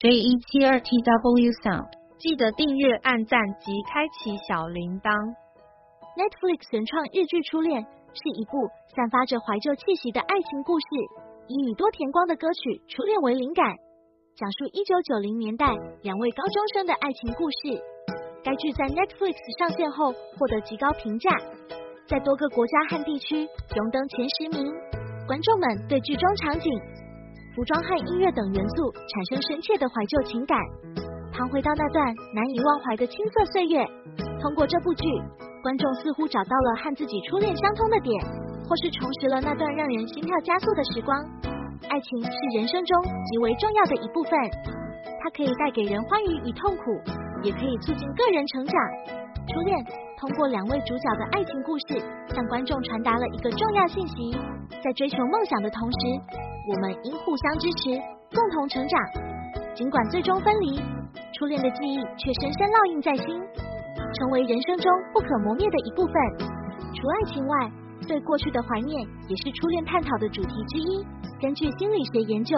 J 一七二 T W Sound，记得订阅、按赞及开启小铃铛。Netflix 原创日剧《初恋》是一部散发着怀旧气息的爱情故事，以宇多田光的歌曲《初恋》为灵感，讲述一九九零年代两位高中生的爱情故事。该剧在 Netflix 上线后获得极高评价，在多个国家和地区荣登前十名。观众们对剧中场景。服装和音乐等元素产生深切的怀旧情感，旁回到那段难以忘怀的青涩岁月。通过这部剧，观众似乎找到了和自己初恋相通的点，或是重拾了那段让人心跳加速的时光。爱情是人生中极为重要的一部分，它可以带给人欢愉与痛苦，也可以促进个人成长。初恋通过两位主角的爱情故事，向观众传达了一个重要信息：在追求梦想的同时。我们应互相支持，共同成长。尽管最终分离，初恋的记忆却深深烙印在心，成为人生中不可磨灭的一部分。除爱情外，对过去的怀念也是初恋探讨的主题之一。根据心理学研究，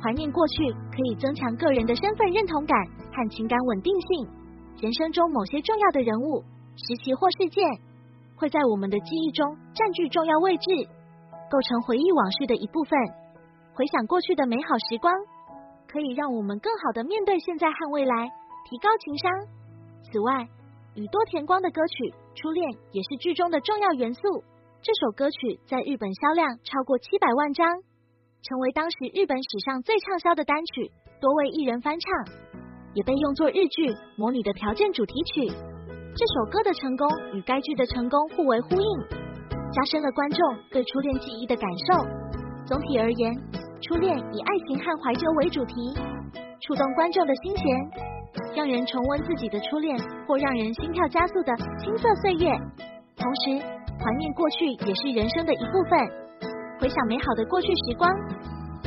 怀念过去可以增强个人的身份认同感和情感稳定性。人生中某些重要的人物、时期或事件，会在我们的记忆中占据重要位置，构成回忆往事的一部分。回想过去的美好时光，可以让我们更好的面对现在和未来，提高情商。此外，宇多田光的歌曲《初恋》也是剧中的重要元素。这首歌曲在日本销量超过七百万张，成为当时日本史上最畅销的单曲，多位艺人翻唱，也被用作日剧《魔女的条件》主题曲。这首歌的成功与该剧的成功互为呼应，加深了观众对初恋记忆的感受。总体而言。初恋以爱情和怀旧为主题，触动观众的心弦，让人重温自己的初恋或让人心跳加速的青涩岁月。同时，怀念过去也是人生的一部分。回想美好的过去时光，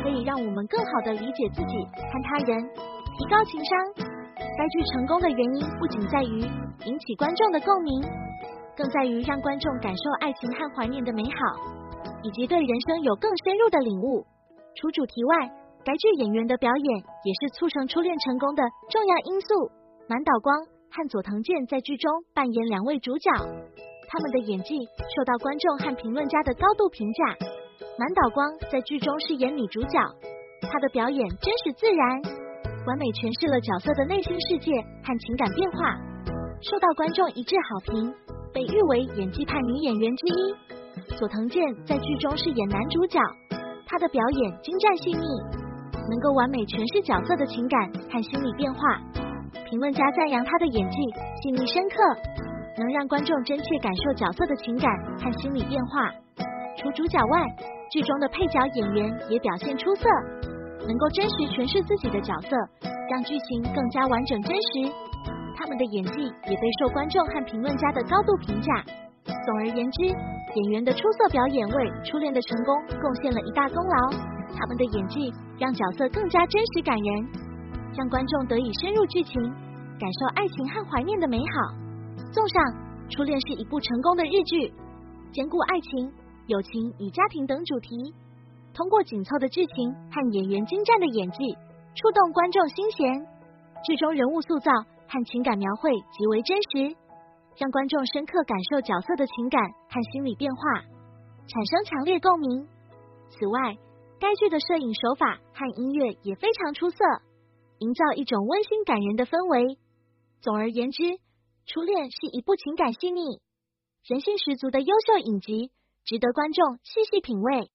可以让我们更好的理解自己和他人，提高情商。该剧成功的原因不仅在于引起观众的共鸣，更在于让观众感受爱情和怀念的美好，以及对人生有更深入的领悟。除主题外，该剧演员的表演也是促成初恋成功的重要因素。满岛光和佐藤健在剧中扮演两位主角，他们的演技受到观众和评论家的高度评价。满岛光在剧中饰演女主角，她的表演真实自然，完美诠释了角色的内心世界和情感变化，受到观众一致好评，被誉为演技派女演员之一。佐藤健在剧中饰演男主角。他的表演精湛细腻，能够完美诠释角色的情感和心理变化。评论家赞扬他的演技细腻深刻，能让观众真切感受角色的情感和心理变化。除主角外，剧中的配角演员也表现出色，能够真实诠释自己的角色，让剧情更加完整真实。他们的演技也备受观众和评论家的高度评价。总而言之，演员的出色表演为初恋的成功贡献了一大功劳。他们的演技让角色更加真实感人，让观众得以深入剧情，感受爱情和怀念的美好。综上，《初恋》是一部成功的日剧，兼顾爱情、友情与家庭等主题，通过紧凑的剧情和演员精湛的演技，触动观众心弦。剧中人物塑造和情感描绘极为真实。让观众深刻感受角色的情感和心理变化，产生强烈共鸣。此外，该剧的摄影手法和音乐也非常出色，营造一种温馨感人的氛围。总而言之，《初恋》是一部情感细腻、人性十足的优秀影集，值得观众细细品味。